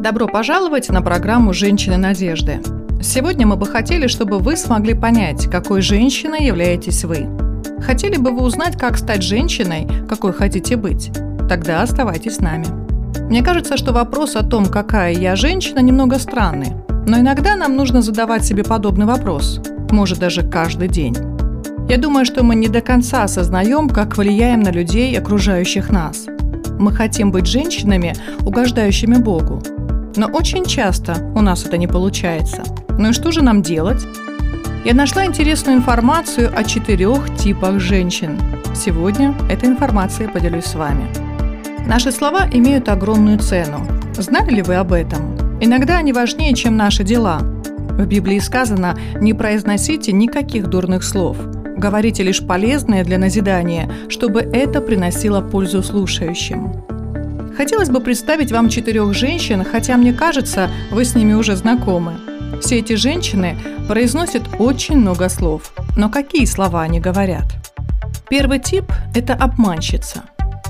Добро пожаловать на программу «Женщины надежды». Сегодня мы бы хотели, чтобы вы смогли понять, какой женщиной являетесь вы. Хотели бы вы узнать, как стать женщиной, какой хотите быть? Тогда оставайтесь с нами. Мне кажется, что вопрос о том, какая я женщина, немного странный. Но иногда нам нужно задавать себе подобный вопрос. Может, даже каждый день. Я думаю, что мы не до конца осознаем, как влияем на людей, окружающих нас. Мы хотим быть женщинами, угождающими Богу. Но очень часто у нас это не получается. Ну и что же нам делать? Я нашла интересную информацию о четырех типах женщин. Сегодня этой информацией поделюсь с вами. Наши слова имеют огромную цену. Знали ли вы об этом? Иногда они важнее, чем наши дела. В Библии сказано «не произносите никаких дурных слов». Говорите лишь полезное для назидания, чтобы это приносило пользу слушающим. Хотелось бы представить вам четырех женщин, хотя мне кажется, вы с ними уже знакомы. Все эти женщины произносят очень много слов. Но какие слова они говорят? Первый тип – это обманщица.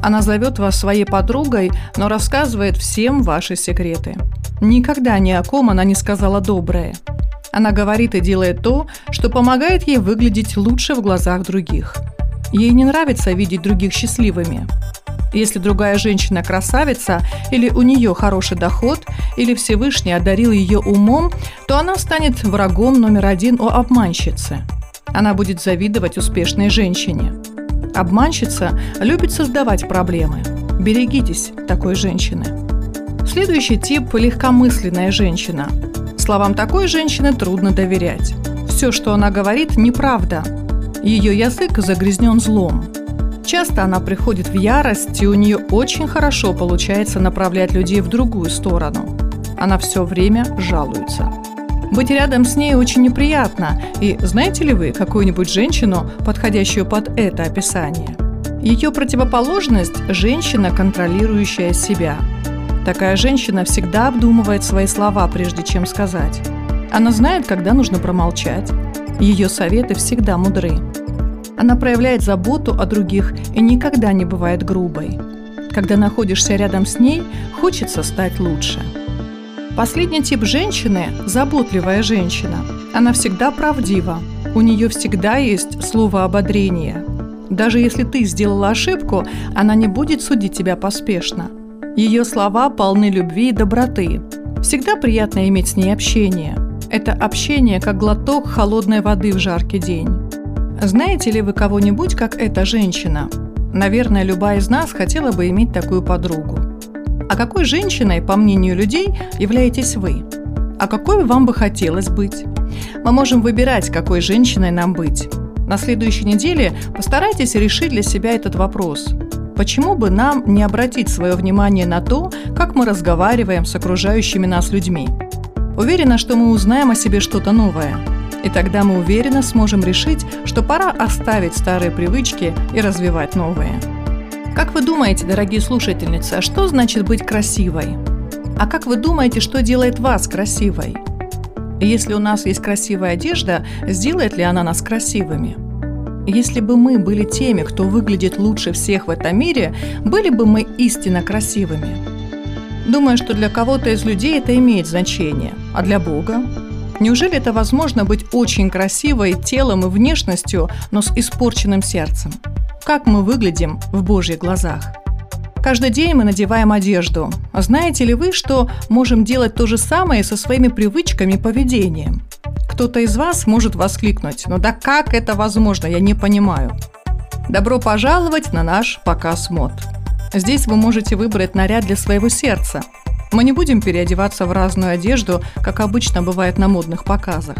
Она зовет вас своей подругой, но рассказывает всем ваши секреты. Никогда ни о ком она не сказала доброе. Она говорит и делает то, что помогает ей выглядеть лучше в глазах других. Ей не нравится видеть других счастливыми. Если другая женщина красавица, или у нее хороший доход, или Всевышний одарил ее умом, то она станет врагом номер один у обманщицы. Она будет завидовать успешной женщине. Обманщица любит создавать проблемы. Берегитесь такой женщины. Следующий тип – легкомысленная женщина. Словам такой женщины трудно доверять. Все, что она говорит, неправда. Ее язык загрязнен злом. Часто она приходит в ярость, и у нее очень хорошо получается направлять людей в другую сторону. Она все время жалуется. Быть рядом с ней очень неприятно. И знаете ли вы какую-нибудь женщину, подходящую под это описание? Ее противоположность – женщина, контролирующая себя. Такая женщина всегда обдумывает свои слова, прежде чем сказать. Она знает, когда нужно промолчать. Ее советы всегда мудры. Она проявляет заботу о других и никогда не бывает грубой. Когда находишься рядом с ней, хочется стать лучше. Последний тип женщины – заботливая женщина. Она всегда правдива. У нее всегда есть слово ободрения. Даже если ты сделала ошибку, она не будет судить тебя поспешно. Ее слова полны любви и доброты. Всегда приятно иметь с ней общение. Это общение как глоток холодной воды в жаркий день. Знаете ли вы кого-нибудь, как эта женщина? Наверное, любая из нас хотела бы иметь такую подругу. А какой женщиной, по мнению людей, являетесь вы? А какой вам бы хотелось быть? Мы можем выбирать, какой женщиной нам быть. На следующей неделе постарайтесь решить для себя этот вопрос. Почему бы нам не обратить свое внимание на то, как мы разговариваем с окружающими нас людьми? Уверена, что мы узнаем о себе что-то новое – и тогда мы уверенно сможем решить, что пора оставить старые привычки и развивать новые. Как вы думаете, дорогие слушательницы, а что значит быть красивой? А как вы думаете, что делает вас красивой? Если у нас есть красивая одежда, сделает ли она нас красивыми? Если бы мы были теми, кто выглядит лучше всех в этом мире, были бы мы истинно красивыми. Думаю, что для кого-то из людей это имеет значение, а для Бога Неужели это возможно быть очень красивой телом и внешностью, но с испорченным сердцем? Как мы выглядим в Божьих глазах? Каждый день мы надеваем одежду. Знаете ли вы, что можем делать то же самое со своими привычками и поведением? Кто-то из вас может воскликнуть, ну да как это возможно, я не понимаю. Добро пожаловать на наш показ мод. Здесь вы можете выбрать наряд для своего сердца – мы не будем переодеваться в разную одежду, как обычно бывает на модных показах.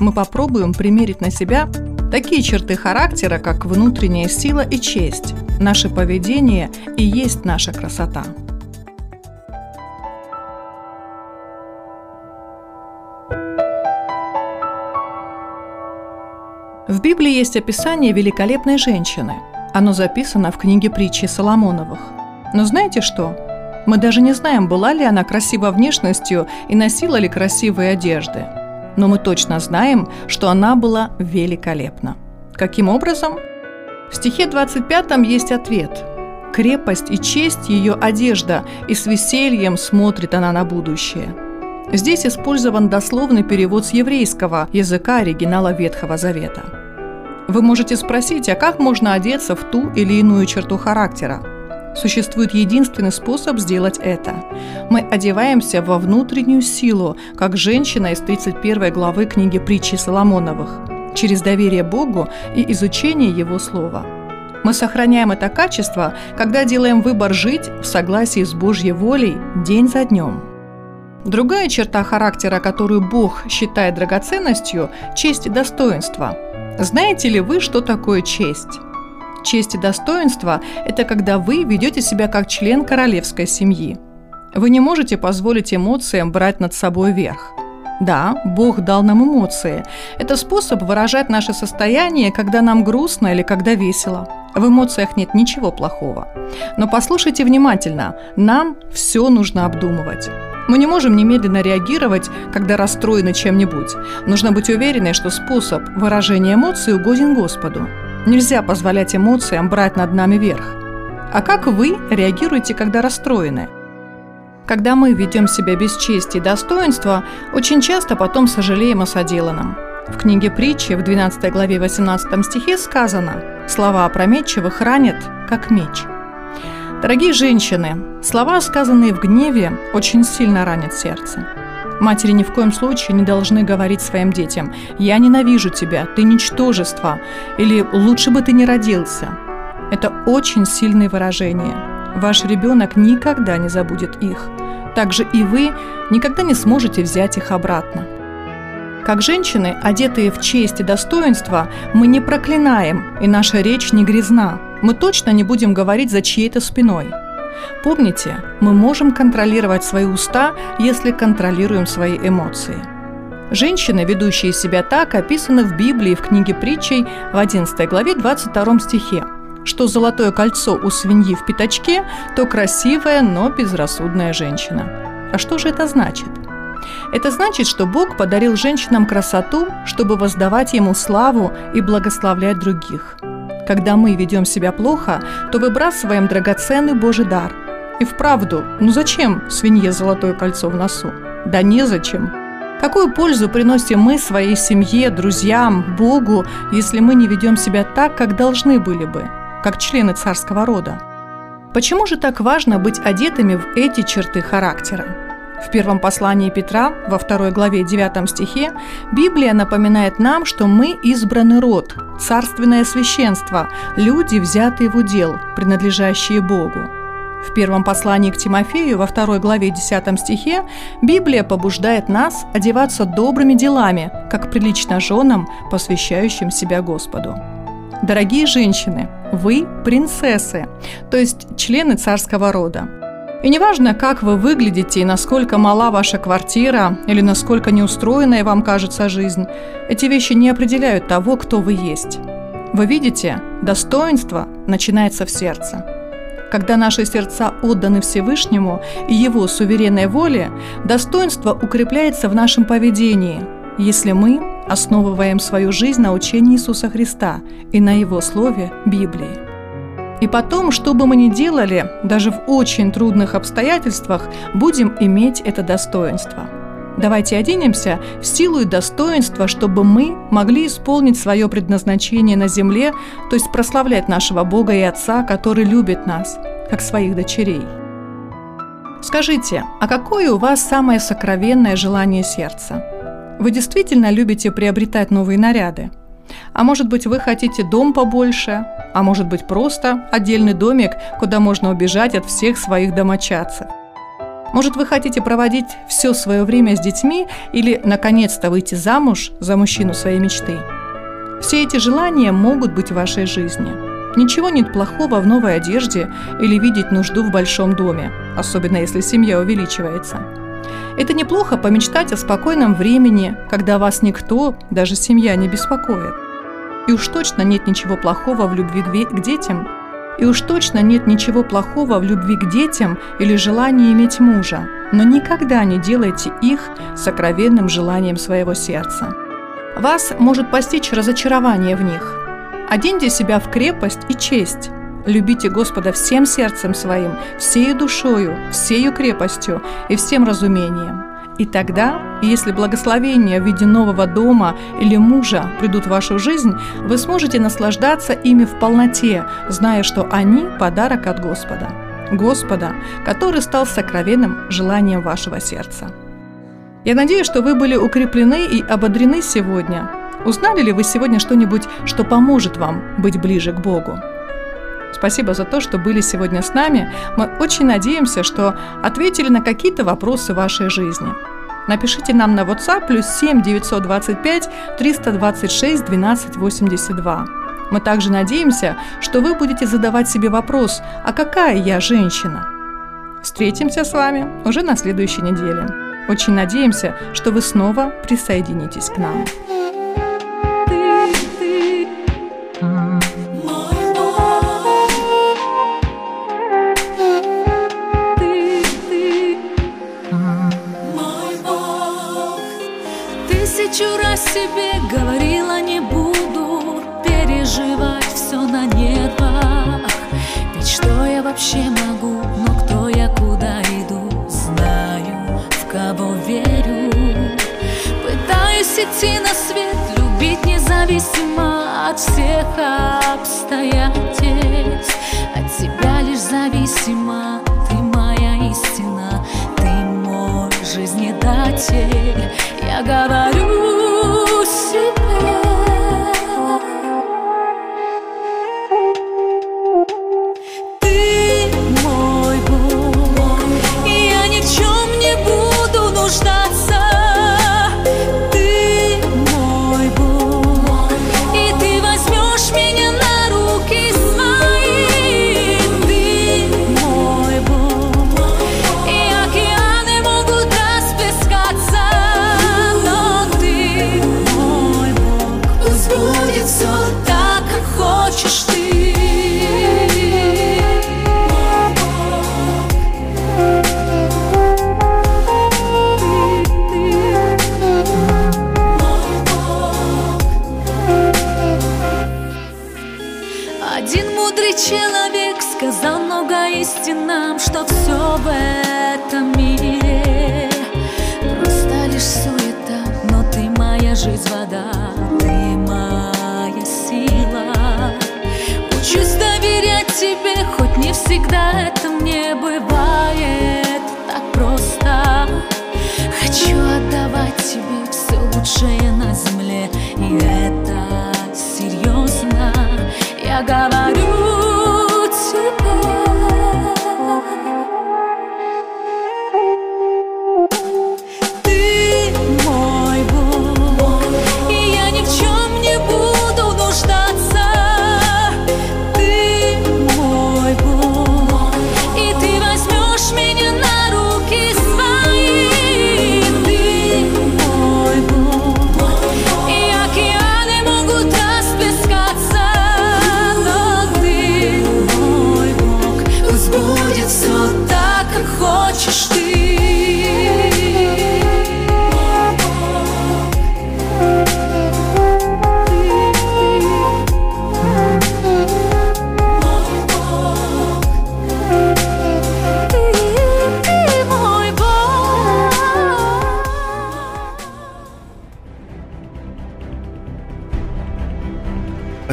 Мы попробуем примерить на себя такие черты характера, как внутренняя сила и честь, наше поведение и есть наша красота. В Библии есть описание великолепной женщины. Оно записано в книге притчи Соломоновых. Но знаете что? Мы даже не знаем, была ли она красива внешностью и носила ли красивые одежды. Но мы точно знаем, что она была великолепна. Каким образом? В стихе 25 есть ответ. Крепость и честь – ее одежда, и с весельем смотрит она на будущее. Здесь использован дословный перевод с еврейского языка оригинала Ветхого Завета – вы можете спросить, а как можно одеться в ту или иную черту характера? Существует единственный способ сделать это. Мы одеваемся во внутреннюю силу, как женщина из 31 главы книги притчи Соломоновых, через доверие Богу и изучение Его Слова. Мы сохраняем это качество, когда делаем выбор жить в согласии с Божьей волей день за днем. Другая черта характера, которую Бог считает драгоценностью – честь и достоинство – знаете ли вы, что такое честь? Честь и достоинство – это когда вы ведете себя как член королевской семьи. Вы не можете позволить эмоциям брать над собой верх. Да, Бог дал нам эмоции. Это способ выражать наше состояние, когда нам грустно или когда весело. В эмоциях нет ничего плохого. Но послушайте внимательно, нам все нужно обдумывать. Мы не можем немедленно реагировать, когда расстроены чем-нибудь. Нужно быть уверенной, что способ выражения эмоций угоден Господу. Нельзя позволять эмоциям брать над нами верх. А как вы реагируете, когда расстроены? Когда мы ведем себя без чести и достоинства, очень часто потом сожалеем о соделанном. В книге притчи в 12 главе 18 стихе сказано «Слова опрометчивых ранят, как меч». Дорогие женщины, слова, сказанные в гневе, очень сильно ранят сердце. Матери ни в коем случае не должны говорить своим детям «Я ненавижу тебя, ты ничтожество» или «Лучше бы ты не родился». Это очень сильные выражения. Ваш ребенок никогда не забудет их. Также и вы никогда не сможете взять их обратно. Как женщины, одетые в честь и достоинство, мы не проклинаем, и наша речь не грязна – мы точно не будем говорить за чьей-то спиной. Помните, мы можем контролировать свои уста, если контролируем свои эмоции. Женщины, ведущие себя так, описаны в Библии в книге притчей в 11 главе 22 стихе что золотое кольцо у свиньи в пятачке, то красивая, но безрассудная женщина. А что же это значит? Это значит, что Бог подарил женщинам красоту, чтобы воздавать Ему славу и благословлять других – когда мы ведем себя плохо, то выбрасываем драгоценный Божий дар. И вправду, ну зачем свинье золотое кольцо в носу? Да незачем. Какую пользу приносим мы своей семье, друзьям, Богу, если мы не ведем себя так, как должны были бы, как члены царского рода? Почему же так важно быть одетыми в эти черты характера? В первом послании Петра, во второй главе 9 стихе, Библия напоминает нам, что мы избранный род, царственное священство, люди, взятые в удел, принадлежащие Богу. В первом послании к Тимофею, во второй главе 10 стихе, Библия побуждает нас одеваться добрыми делами, как прилично женам, посвящающим себя Господу. Дорогие женщины, вы принцессы, то есть члены царского рода. И неважно, как вы выглядите и насколько мала ваша квартира или насколько неустроенная вам кажется жизнь, эти вещи не определяют того, кто вы есть. Вы видите, достоинство начинается в сердце. Когда наши сердца отданы Всевышнему и Его суверенной воле, достоинство укрепляется в нашем поведении, если мы основываем свою жизнь на учении Иисуса Христа и на Его Слове Библии. И потом, что бы мы ни делали, даже в очень трудных обстоятельствах, будем иметь это достоинство. Давайте оденемся в силу и достоинство, чтобы мы могли исполнить свое предназначение на земле, то есть прославлять нашего Бога и Отца, который любит нас, как своих дочерей. Скажите, а какое у вас самое сокровенное желание сердца? Вы действительно любите приобретать новые наряды? А может быть, вы хотите дом побольше, а может быть просто отдельный домик, куда можно убежать от всех своих домочадцев. Может, вы хотите проводить все свое время с детьми или, наконец-то, выйти замуж за мужчину своей мечты? Все эти желания могут быть в вашей жизни. Ничего нет плохого в новой одежде или видеть нужду в большом доме, особенно если семья увеличивается. Это неплохо помечтать о спокойном времени, когда вас никто, даже семья, не беспокоит. И уж точно нет ничего плохого в любви к детям. И уж точно нет ничего плохого в любви к детям или желании иметь мужа. Но никогда не делайте их сокровенным желанием своего сердца. Вас может постичь разочарование в них. Оденьте себя в крепость и честь. Любите Господа всем сердцем своим, всею душою, всею крепостью и всем разумением. И тогда, если благословения в виде нового дома или мужа придут в вашу жизнь, вы сможете наслаждаться ими в полноте, зная, что они – подарок от Господа. Господа, который стал сокровенным желанием вашего сердца. Я надеюсь, что вы были укреплены и ободрены сегодня. Узнали ли вы сегодня что-нибудь, что поможет вам быть ближе к Богу? Спасибо за то, что были сегодня с нами. Мы очень надеемся, что ответили на какие-то вопросы вашей жизни. Напишите нам на WhatsApp плюс 7 925 326 12 82. Мы также надеемся, что вы будете задавать себе вопрос «А какая я женщина?». Встретимся с вами уже на следующей неделе. Очень надеемся, что вы снова присоединитесь к нам. Себе говорила не буду переживать все на нервах Ведь что я вообще могу, но кто я, куда иду, знаю, в кого верю. Пытаюсь идти на свет, любить независимо от всех обстоятельств. От тебя лишь зависимо, ты моя истина, ты мой жизнедатель. Я говорю